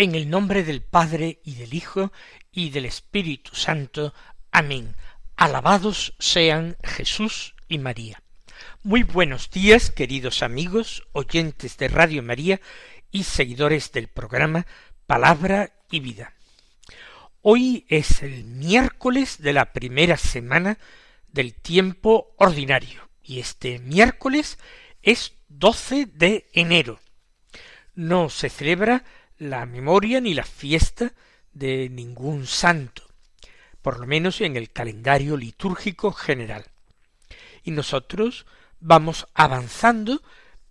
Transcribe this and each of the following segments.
En el nombre del Padre y del Hijo y del Espíritu Santo. Amén. Alabados sean Jesús y María. Muy buenos días, queridos amigos, oyentes de Radio María y seguidores del programa Palabra y Vida. Hoy es el miércoles de la primera semana del tiempo ordinario y este miércoles es 12 de enero. No se celebra la memoria ni la fiesta de ningún santo, por lo menos en el calendario litúrgico general. Y nosotros vamos avanzando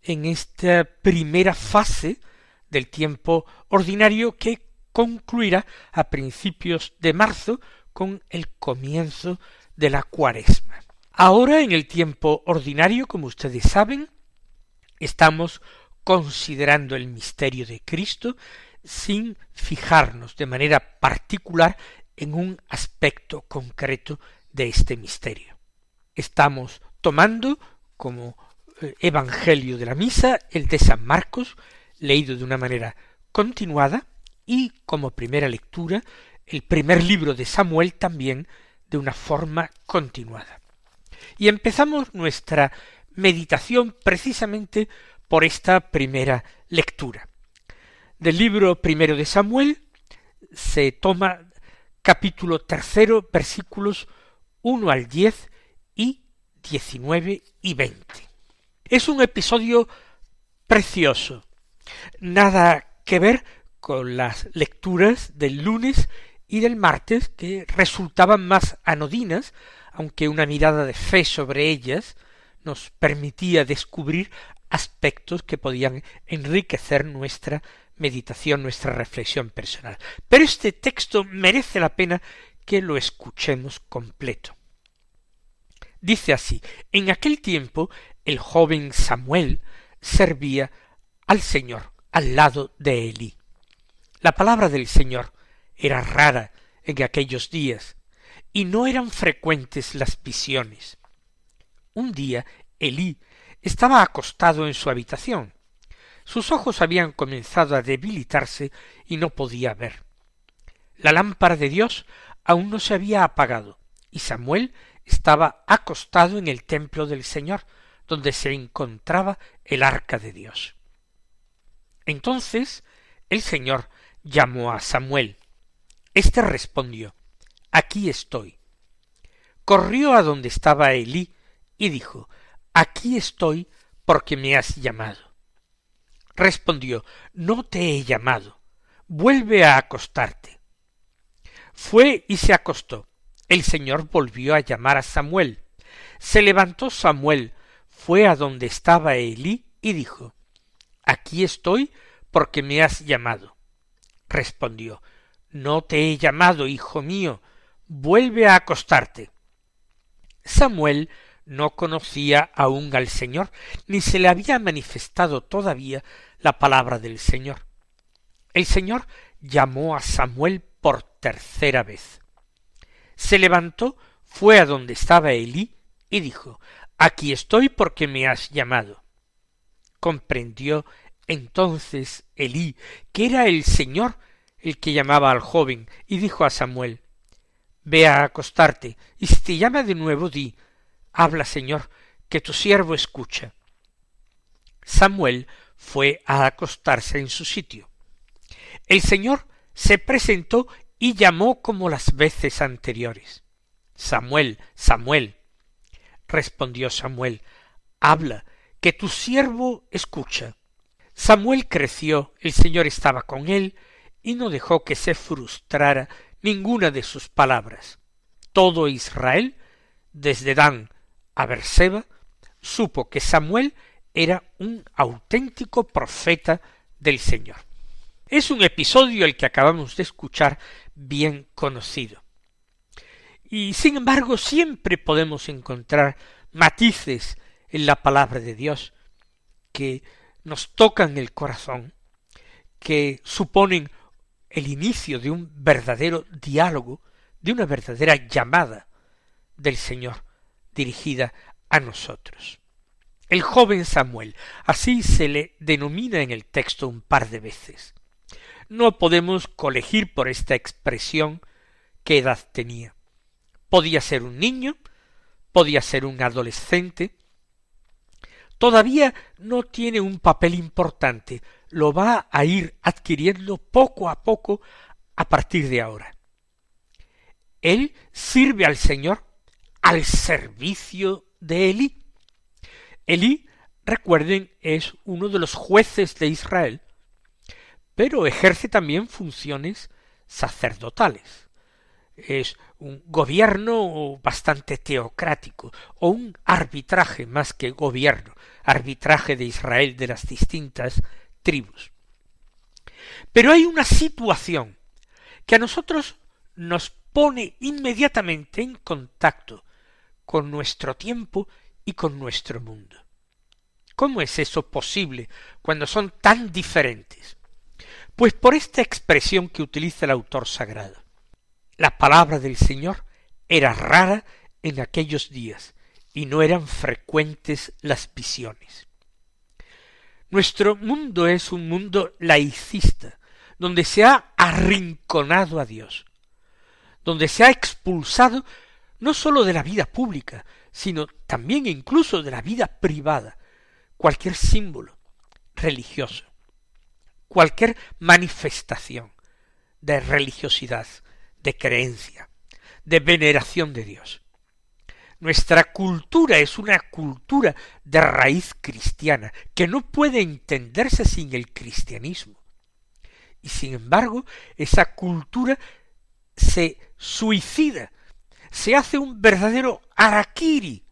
en esta primera fase del tiempo ordinario que concluirá a principios de marzo con el comienzo de la cuaresma. Ahora en el tiempo ordinario, como ustedes saben, estamos considerando el misterio de Cristo sin fijarnos de manera particular en un aspecto concreto de este misterio. Estamos tomando como eh, Evangelio de la Misa el de San Marcos, leído de una manera continuada, y como primera lectura el primer libro de Samuel también de una forma continuada. Y empezamos nuestra meditación precisamente por esta primera lectura. Del libro primero de Samuel se toma capítulo tercero, versículos uno al diez y diecinueve y veinte. Es un episodio precioso, nada que ver con las lecturas del lunes y del martes que resultaban más anodinas, aunque una mirada de fe sobre ellas nos permitía descubrir aspectos que podían enriquecer nuestra meditación, nuestra reflexión personal. Pero este texto merece la pena que lo escuchemos completo. Dice así, en aquel tiempo el joven Samuel servía al Señor al lado de Elí. La palabra del Señor era rara en aquellos días, y no eran frecuentes las visiones. Un día Elí estaba acostado en su habitación, sus ojos habían comenzado a debilitarse y no podía ver. La lámpara de Dios aún no se había apagado, y Samuel estaba acostado en el templo del Señor, donde se encontraba el arca de Dios. Entonces el Señor llamó a Samuel. Este respondió Aquí estoy. Corrió a donde estaba Elí y dijo Aquí estoy porque me has llamado respondió No te he llamado. Vuelve a acostarte. Fue y se acostó. El Señor volvió a llamar a Samuel. Se levantó Samuel, fue a donde estaba Elí y dijo Aquí estoy porque me has llamado. Respondió No te he llamado, hijo mío, vuelve a acostarte. Samuel no conocía aún al Señor, ni se le había manifestado todavía la palabra del Señor. El Señor llamó a Samuel por tercera vez. Se levantó, fue a donde estaba Elí y dijo Aquí estoy porque me has llamado. Comprendió entonces Elí que era el Señor el que llamaba al joven y dijo a Samuel Ve a acostarte y si te llama de nuevo di Habla, Señor, que tu siervo escucha. Samuel fue a acostarse en su sitio. El Señor se presentó y llamó como las veces anteriores. Samuel, Samuel. Respondió Samuel, habla, que tu siervo escucha. Samuel creció, el Señor estaba con él, y no dejó que se frustrara ninguna de sus palabras. Todo Israel, desde Dan a Berseba, supo que Samuel era un auténtico profeta del Señor. Es un episodio el que acabamos de escuchar bien conocido. Y sin embargo siempre podemos encontrar matices en la palabra de Dios que nos tocan el corazón, que suponen el inicio de un verdadero diálogo, de una verdadera llamada del Señor dirigida a nosotros. El joven Samuel, así se le denomina en el texto un par de veces. No podemos colegir por esta expresión qué edad tenía. Podía ser un niño, podía ser un adolescente, todavía no tiene un papel importante, lo va a ir adquiriendo poco a poco a partir de ahora. Él sirve al Señor al servicio de Elí. Elí, recuerden, es uno de los jueces de Israel, pero ejerce también funciones sacerdotales. Es un gobierno bastante teocrático, o un arbitraje más que gobierno, arbitraje de Israel de las distintas tribus. Pero hay una situación que a nosotros nos pone inmediatamente en contacto con nuestro tiempo y con nuestro mundo. ¿Cómo es eso posible cuando son tan diferentes? Pues por esta expresión que utiliza el autor sagrado. La palabra del Señor era rara en aquellos días y no eran frecuentes las visiones. Nuestro mundo es un mundo laicista, donde se ha arrinconado a Dios, donde se ha expulsado no sólo de la vida pública, sino también incluso de la vida privada, cualquier símbolo religioso, cualquier manifestación de religiosidad, de creencia, de veneración de Dios. Nuestra cultura es una cultura de raíz cristiana, que no puede entenderse sin el cristianismo. Y sin embargo, esa cultura se suicida, se hace un verdadero araquiri.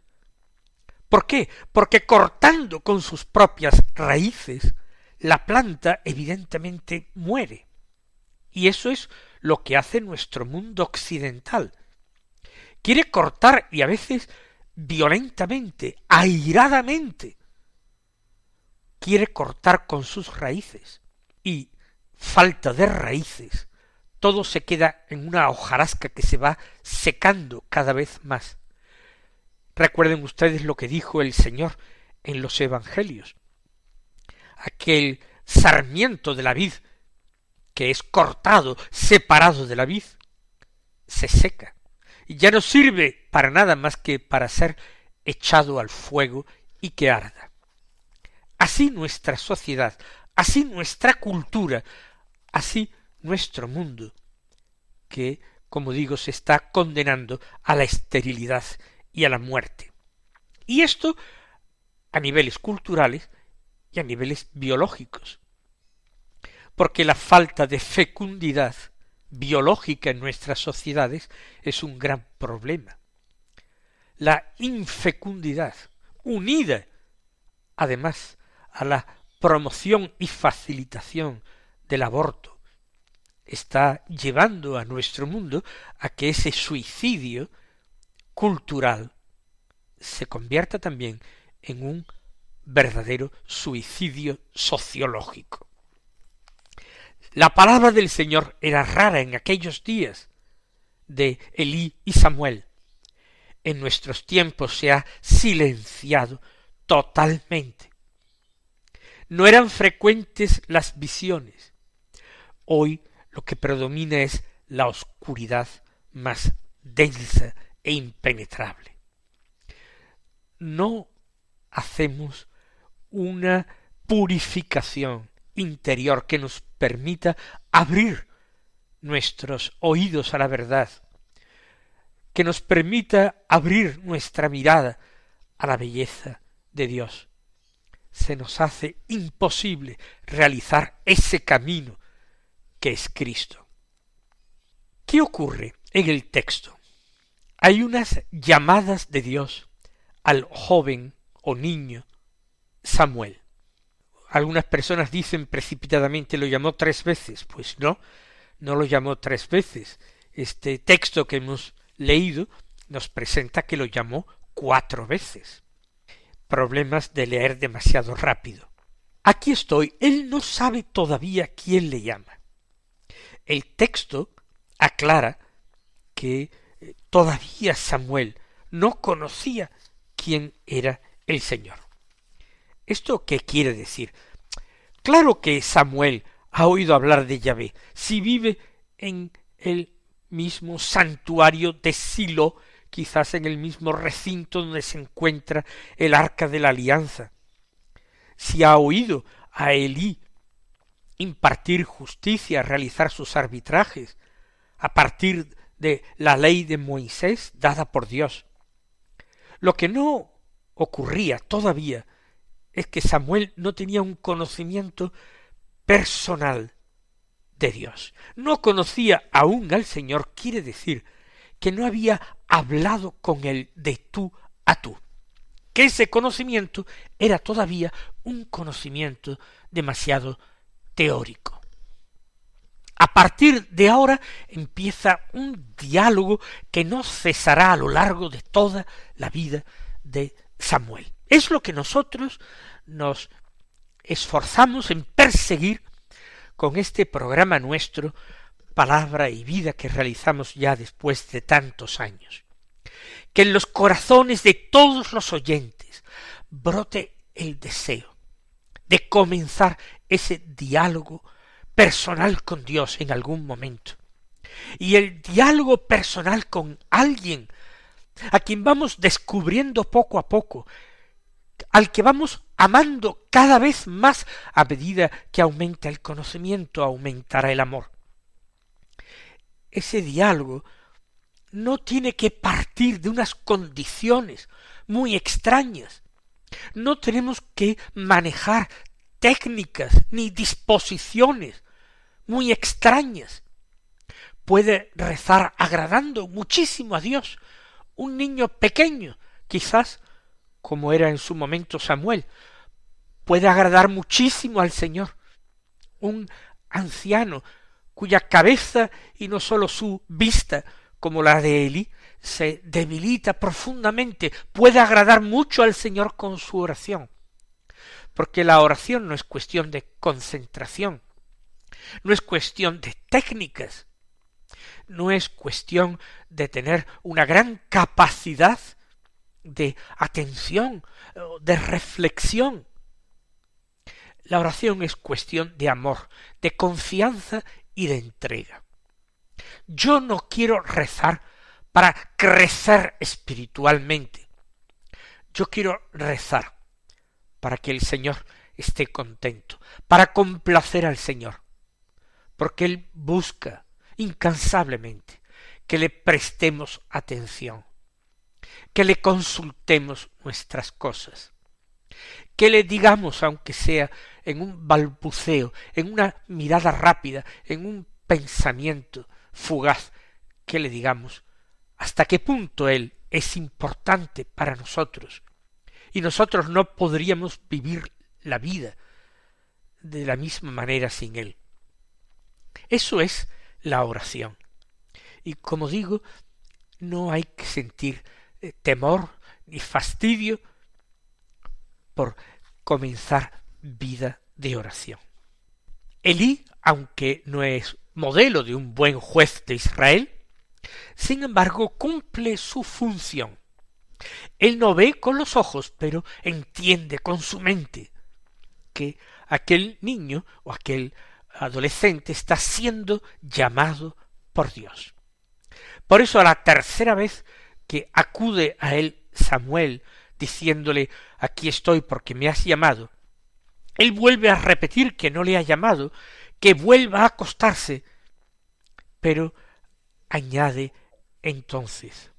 ¿Por qué? Porque cortando con sus propias raíces, la planta evidentemente muere. Y eso es lo que hace nuestro mundo occidental, quiere cortar y a veces violentamente, airadamente, quiere cortar con sus raíces y falta de raíces, todo se queda en una hojarasca que se va secando cada vez más. Recuerden ustedes lo que dijo el Señor en los Evangelios. Aquel sarmiento de la vid que es cortado, separado de la vid, se seca y ya no sirve para nada más que para ser echado al fuego y que arda. Así nuestra sociedad, así nuestra cultura, así nuestro mundo, que, como digo, se está condenando a la esterilidad y a la muerte. Y esto a niveles culturales y a niveles biológicos. Porque la falta de fecundidad biológica en nuestras sociedades es un gran problema. La infecundidad, unida además a la promoción y facilitación del aborto, está llevando a nuestro mundo a que ese suicidio cultural se convierta también en un verdadero suicidio sociológico. La palabra del Señor era rara en aquellos días de Elí y Samuel. En nuestros tiempos se ha silenciado totalmente. No eran frecuentes las visiones. Hoy lo que predomina es la oscuridad más densa e impenetrable. No hacemos una purificación interior que nos permita abrir nuestros oídos a la verdad, que nos permita abrir nuestra mirada a la belleza de Dios. Se nos hace imposible realizar ese camino que es Cristo. ¿Qué ocurre en el texto? Hay unas llamadas de Dios al joven o niño Samuel algunas personas dicen precipitadamente lo llamó tres veces. Pues no, no lo llamó tres veces. Este texto que hemos leído nos presenta que lo llamó cuatro veces. Problemas de leer demasiado rápido. Aquí estoy, él no sabe todavía quién le llama. El texto aclara que eh, todavía Samuel no conocía quién era el Señor. ¿Esto qué quiere decir? Claro que Samuel ha oído hablar de Yahvé, si vive en el mismo santuario de Silo, quizás en el mismo recinto donde se encuentra el arca de la alianza, si ha oído a Elí impartir justicia, realizar sus arbitrajes, a partir de la ley de Moisés dada por Dios. Lo que no ocurría todavía es que Samuel no tenía un conocimiento personal de Dios. No conocía aún al Señor, quiere decir que no había hablado con él de tú a tú. Que ese conocimiento era todavía un conocimiento demasiado teórico. A partir de ahora empieza un diálogo que no cesará a lo largo de toda la vida de Samuel. Es lo que nosotros nos esforzamos en perseguir con este programa nuestro, palabra y vida que realizamos ya después de tantos años. Que en los corazones de todos los oyentes brote el deseo de comenzar ese diálogo personal con Dios en algún momento. Y el diálogo personal con alguien a quien vamos descubriendo poco a poco, al que vamos amando cada vez más a medida que aumenta el conocimiento, aumentará el amor. Ese diálogo no tiene que partir de unas condiciones muy extrañas. No tenemos que manejar técnicas ni disposiciones muy extrañas. Puede rezar agradando muchísimo a Dios un niño pequeño, quizás como era en su momento Samuel, puede agradar muchísimo al Señor. Un anciano cuya cabeza y no sólo su vista, como la de Eli, se debilita profundamente, puede agradar mucho al Señor con su oración. Porque la oración no es cuestión de concentración, no es cuestión de técnicas, no es cuestión de tener una gran capacidad de atención, de reflexión. La oración es cuestión de amor, de confianza y de entrega. Yo no quiero rezar para crecer espiritualmente. Yo quiero rezar para que el Señor esté contento, para complacer al Señor, porque Él busca incansablemente que le prestemos atención, que le consultemos nuestras cosas, que le digamos, aunque sea en un balbuceo, en una mirada rápida, en un pensamiento fugaz, que le digamos hasta qué punto Él es importante para nosotros, y nosotros no podríamos vivir la vida de la misma manera sin Él. Eso es la oración. Y como digo, no hay que sentir eh, temor ni fastidio por comenzar vida de oración. Elí, aunque no es modelo de un buen juez de Israel, sin embargo cumple su función. Él no ve con los ojos, pero entiende con su mente que aquel niño o aquel adolescente está siendo llamado por Dios. Por eso a la tercera vez que acude a él Samuel diciéndole aquí estoy porque me has llamado, él vuelve a repetir que no le ha llamado, que vuelva a acostarse, pero añade entonces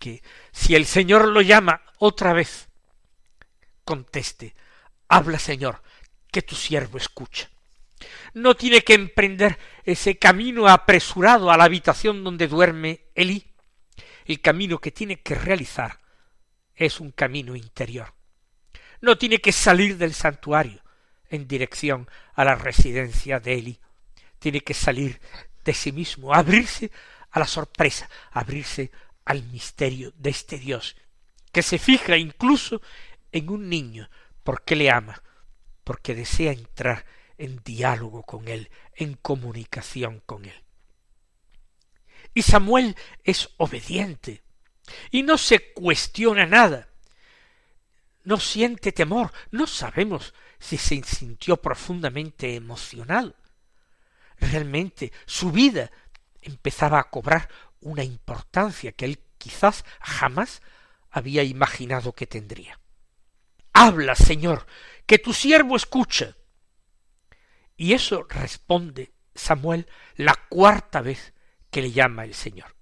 que si el Señor lo llama otra vez, conteste, habla Señor, que tu siervo escucha no tiene que emprender ese camino apresurado a la habitación donde duerme Elí. El camino que tiene que realizar es un camino interior. No tiene que salir del santuario en dirección a la residencia de Elí. Tiene que salir de sí mismo, abrirse a la sorpresa, abrirse al misterio de este Dios, que se fija incluso en un niño, porque le ama, porque desea entrar en diálogo con él, en comunicación con él. Y Samuel es obediente, y no se cuestiona nada, no siente temor, no sabemos si se sintió profundamente emocionado. Realmente su vida empezaba a cobrar una importancia que él quizás jamás había imaginado que tendría. Habla, Señor, que tu siervo escucha. Y eso responde Samuel la cuarta vez que le llama el Señor.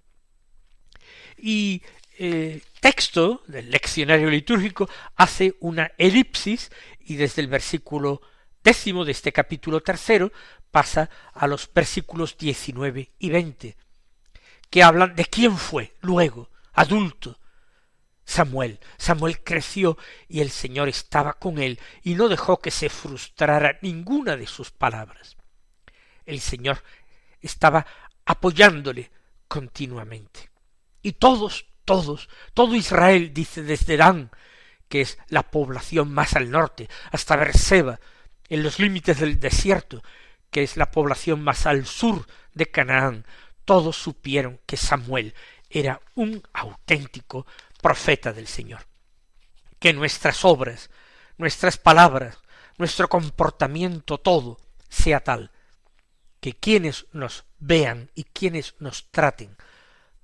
Y el texto del leccionario litúrgico hace una elipsis y desde el versículo décimo de este capítulo tercero pasa a los versículos diecinueve y veinte, que hablan de quién fue luego, adulto, Samuel. Samuel creció y el Señor estaba con él y no dejó que se frustrara ninguna de sus palabras. El Señor estaba apoyándole continuamente. Y todos, todos, todo Israel, dice desde Dan, que es la población más al norte, hasta Berseba, en los límites del desierto, que es la población más al sur de Canaán, todos supieron que Samuel era un auténtico profeta del Señor. Que nuestras obras, nuestras palabras, nuestro comportamiento, todo sea tal, que quienes nos vean y quienes nos traten,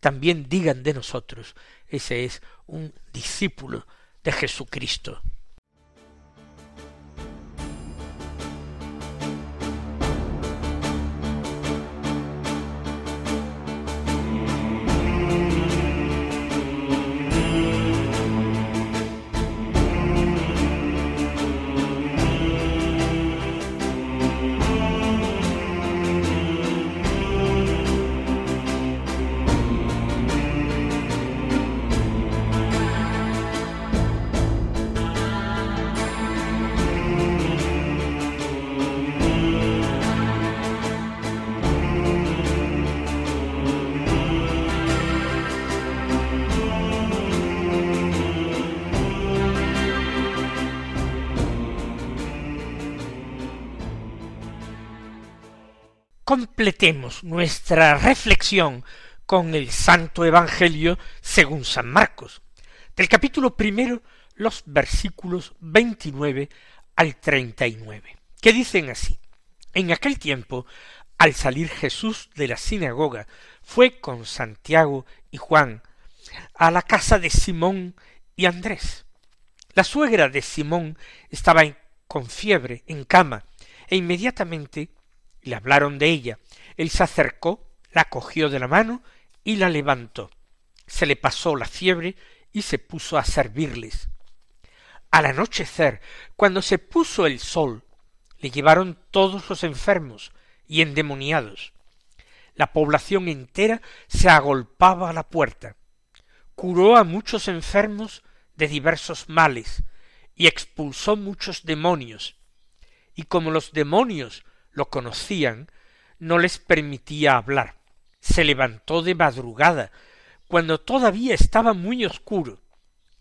también digan de nosotros, ese es un discípulo de Jesucristo. Completemos nuestra reflexión con el Santo Evangelio según San Marcos. Del capítulo primero, los versículos 29 al 39, que dicen así. En aquel tiempo, al salir Jesús de la sinagoga, fue con Santiago y Juan a la casa de Simón y Andrés. La suegra de Simón estaba con fiebre en cama, e inmediatamente le hablaron de ella. Él se acercó, la cogió de la mano y la levantó. Se le pasó la fiebre y se puso a servirles. Al anochecer, cuando se puso el sol, le llevaron todos los enfermos y endemoniados. La población entera se agolpaba a la puerta. Curó a muchos enfermos de diversos males y expulsó muchos demonios. Y como los demonios lo conocían, no les permitía hablar. Se levantó de madrugada, cuando todavía estaba muy oscuro.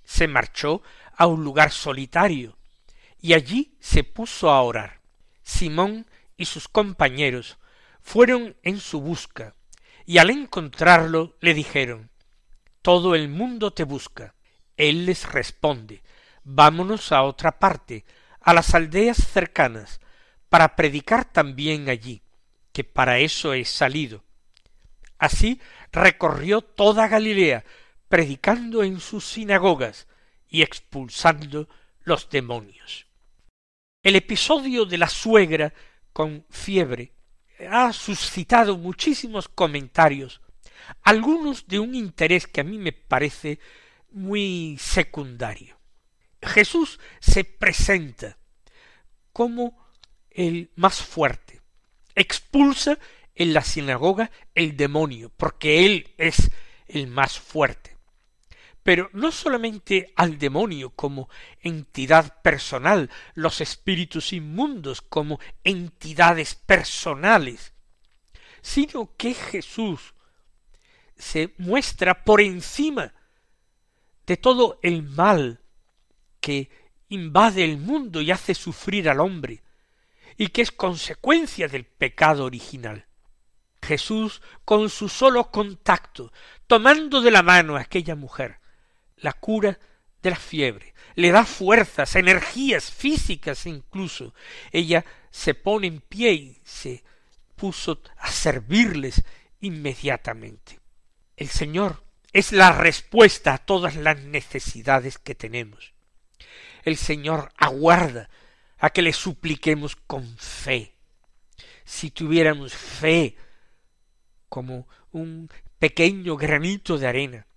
Se marchó a un lugar solitario, y allí se puso a orar. Simón y sus compañeros fueron en su busca, y al encontrarlo le dijeron Todo el mundo te busca. Él les responde Vámonos a otra parte, a las aldeas cercanas, para predicar también allí, que para eso he salido. Así recorrió toda Galilea, predicando en sus sinagogas y expulsando los demonios. El episodio de la suegra con fiebre ha suscitado muchísimos comentarios, algunos de un interés que a mí me parece muy secundario. Jesús se presenta como el más fuerte. Expulsa en la sinagoga el demonio, porque él es el más fuerte. Pero no solamente al demonio como entidad personal, los espíritus inmundos como entidades personales, sino que Jesús se muestra por encima de todo el mal que invade el mundo y hace sufrir al hombre, y que es consecuencia del pecado original. Jesús, con su solo contacto, tomando de la mano a aquella mujer, la cura de la fiebre, le da fuerzas, energías físicas incluso. Ella se pone en pie y se puso a servirles inmediatamente. El Señor es la respuesta a todas las necesidades que tenemos. El Señor aguarda a que le supliquemos con fe. Si tuviéramos fe como un pequeño granito de arena,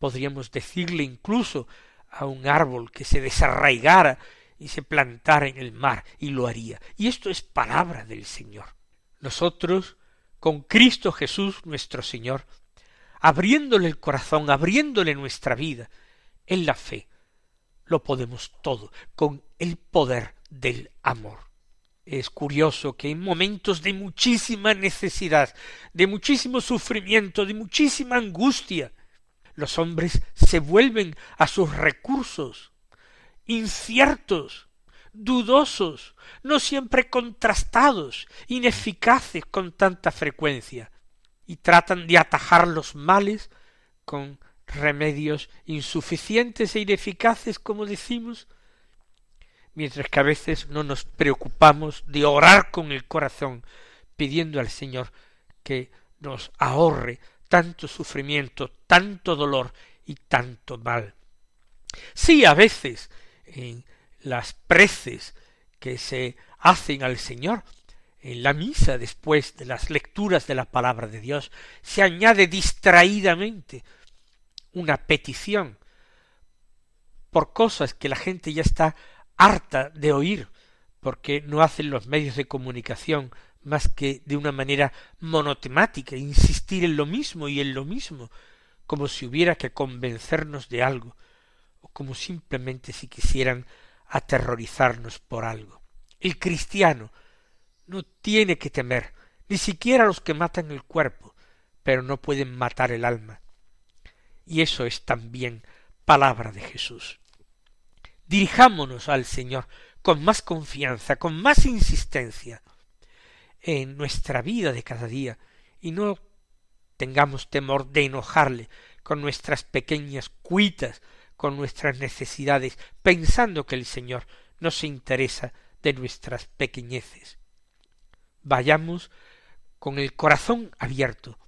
podríamos decirle incluso a un árbol que se desarraigara y se plantara en el mar, y lo haría. Y esto es palabra del Señor. Nosotros, con Cristo Jesús nuestro Señor, abriéndole el corazón, abriéndole nuestra vida, en la fe, lo podemos todo, con el poder del amor. Es curioso que en momentos de muchísima necesidad, de muchísimo sufrimiento, de muchísima angustia, los hombres se vuelven a sus recursos, inciertos, dudosos, no siempre contrastados, ineficaces con tanta frecuencia, y tratan de atajar los males con remedios insuficientes e ineficaces, como decimos, mientras que a veces no nos preocupamos de orar con el corazón, pidiendo al Señor que nos ahorre tanto sufrimiento, tanto dolor y tanto mal. Sí, a veces en las preces que se hacen al Señor en la misa después de las lecturas de la palabra de Dios se añade distraídamente una petición por cosas que la gente ya está harta de oír porque no hacen los medios de comunicación más que de una manera monotemática, insistir en lo mismo y en lo mismo, como si hubiera que convencernos de algo, o como simplemente si quisieran aterrorizarnos por algo. El cristiano no tiene que temer, ni siquiera los que matan el cuerpo, pero no pueden matar el alma. Y eso es también palabra de Jesús. Dirijámonos al Señor con más confianza, con más insistencia, en nuestra vida de cada día y no tengamos temor de enojarle con nuestras pequeñas cuitas, con nuestras necesidades, pensando que el Señor no se interesa de nuestras pequeñeces. Vayamos con el corazón abierto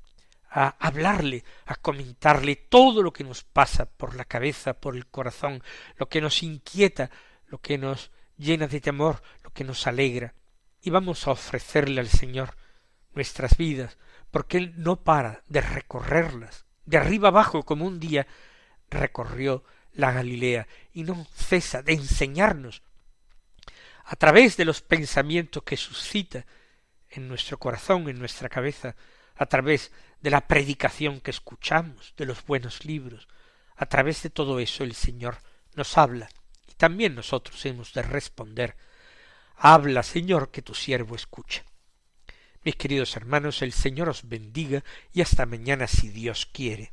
a hablarle, a comentarle todo lo que nos pasa por la cabeza, por el corazón, lo que nos inquieta, lo que nos llena de temor, lo que nos alegra, y vamos a ofrecerle al Señor nuestras vidas, porque Él no para de recorrerlas, de arriba abajo como un día recorrió la Galilea, y no cesa de enseñarnos a través de los pensamientos que suscita en nuestro corazón, en nuestra cabeza, a través de la predicación que escuchamos, de los buenos libros, a través de todo eso el Señor nos habla, y también nosotros hemos de responder Habla, Señor, que tu siervo escucha. Mis queridos hermanos, el Señor os bendiga y hasta mañana si Dios quiere.